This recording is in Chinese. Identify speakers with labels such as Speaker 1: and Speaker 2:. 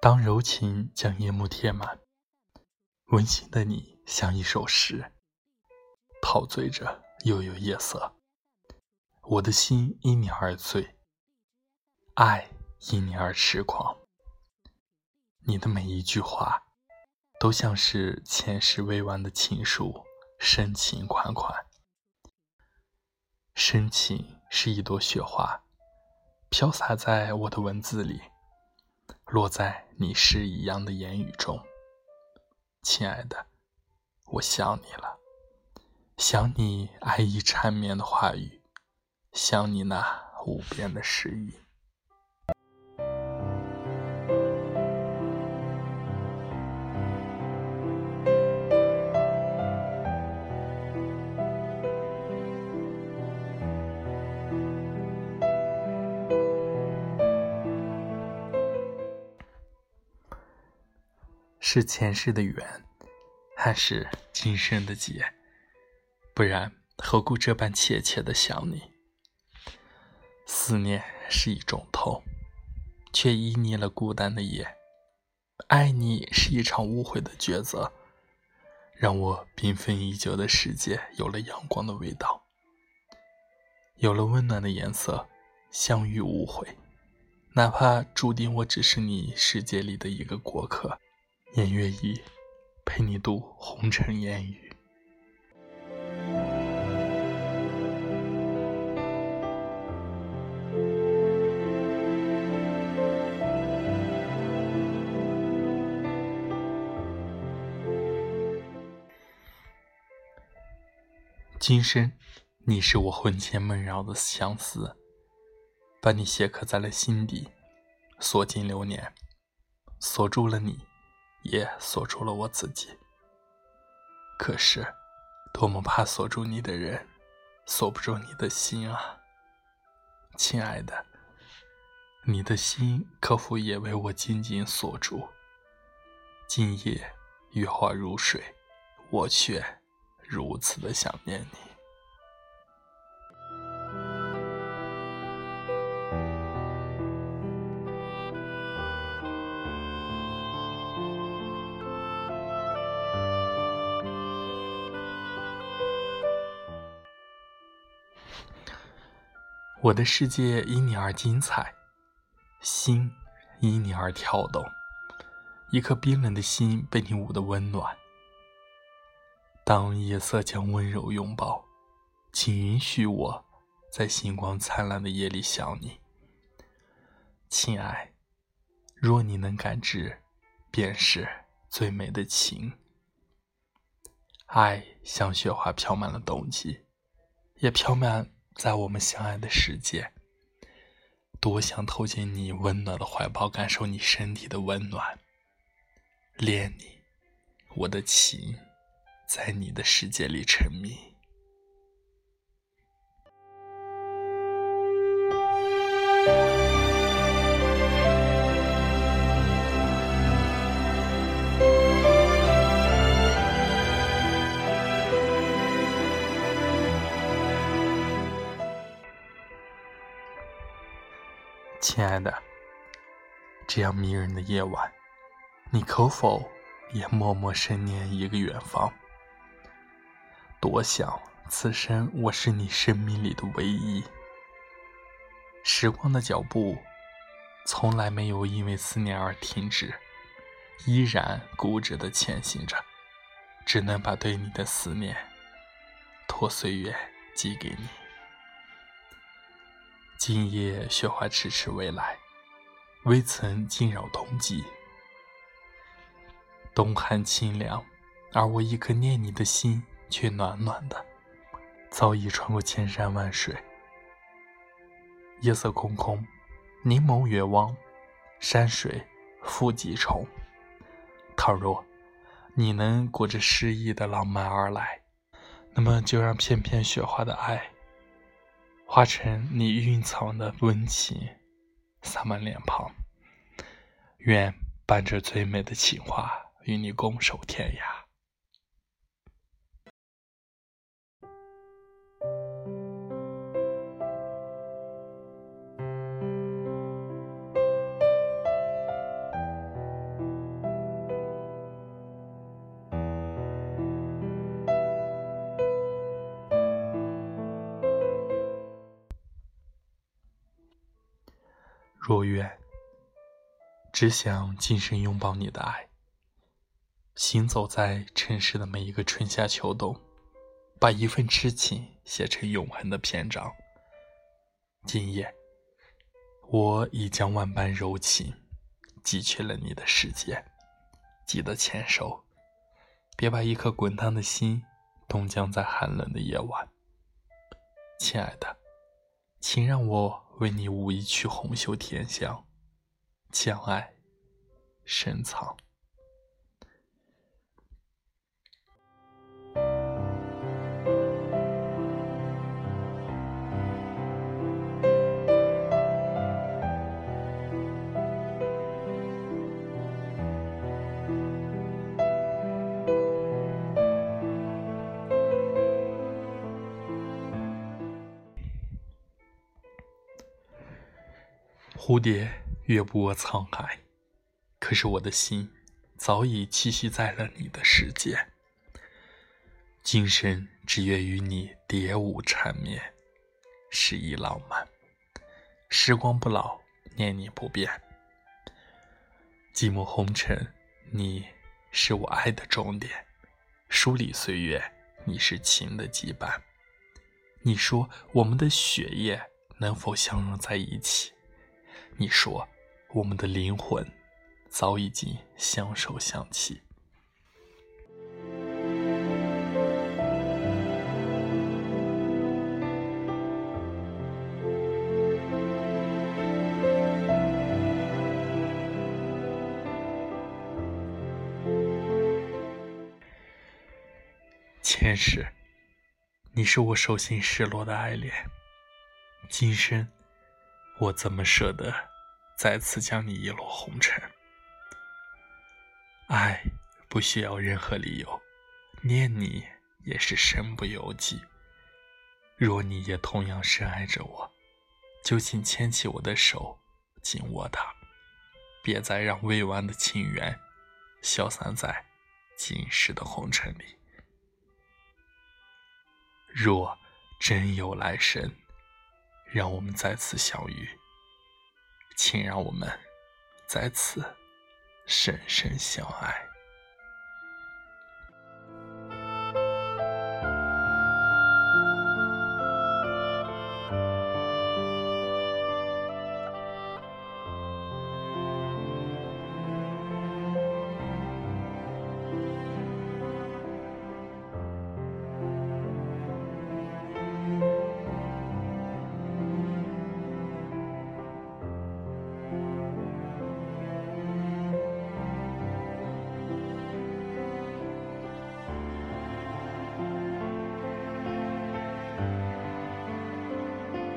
Speaker 1: 当柔情将夜幕贴满，温馨的你像一首诗，陶醉着悠悠夜色。我的心因你而醉，爱因你而痴狂。你的每一句话，都像是前世未完的情书，深情款款。深情是一朵雪花，飘洒在我的文字里。落在你诗一样的言语中，亲爱的，我想你了，想你爱意缠绵的话语，想你那无边的诗意。是前世的缘，还是今生的劫？不然何故这般切切的想你？思念是一种痛，却旖旎了孤单的夜。爱你是一场无悔的抉择，让我缤纷已久的世界有了阳光的味道，有了温暖的颜色。相遇无悔，哪怕注定我只是你世界里的一个过客。也愿意陪你度红尘烟雨。今生，你是我魂牵梦绕的相思，把你写刻在了心底，锁进流年，锁住了你。也锁住了我自己。可是，多么怕锁住你的人，锁不住你的心啊，亲爱的，你的心可否也为我紧紧锁住？今夜月华如水，我却如此的想念你。我的世界因你而精彩，心因你而跳动，一颗冰冷的心被你捂得温暖。当夜色将温柔拥抱，请允许我在星光灿烂的夜里想你，亲爱。若你能感知，便是最美的情。爱像雪花飘满了冬季，也飘满。在我们相爱的世界，多想投进你温暖的怀抱，感受你身体的温暖，恋你，我的情，在你的世界里沉迷。亲爱的，这样迷人的夜晚，你可否也默默深念一个远方？多想此生我是你生命里的唯一。时光的脚步从来没有因为思念而停止，依然固执的前行着，只能把对你的思念托岁月寄给你。今夜雪花迟迟未来，未曾惊扰冬季。冬寒清凉，而我一颗念你的心却暖暖的，早已穿过千山万水。夜色空空，凝眸远望，山水复几重。倘若你能裹着诗意的浪漫而来，那么就让片片雪花的爱。化成你蕴藏的温情，洒满脸庞。愿伴着最美的情话，与你共守天涯。若愿，只想今生拥抱你的爱，行走在城市的每一个春夏秋冬，把一份痴情写成永恒的篇章。今夜，我已将万般柔情寄去了你的世界，记得牵手，别把一颗滚烫的心冻僵在寒冷的夜晚。亲爱的，请让我为你舞一曲红袖添香，将爱深藏。蝴蝶越不过沧海，可是我的心早已栖息在了你的世界。今生只愿与你蝶舞缠绵，诗意浪漫。时光不老，念你不变。寂寞红尘，你是我爱的终点。梳理岁月，你是情的羁绊。你说我们的血液能否相融在一起？你说，我们的灵魂早已经相守相契。前世，你是我手心失落的爱恋，今生。我怎么舍得再次将你遗落红尘？爱不需要任何理由，念你也是身不由己。若你也同样深爱着我，就请牵起我的手，紧握它，别再让未完的情缘消散在今世的红尘里。若真有来生。让我们再次相遇，请让我们在此深深相爱。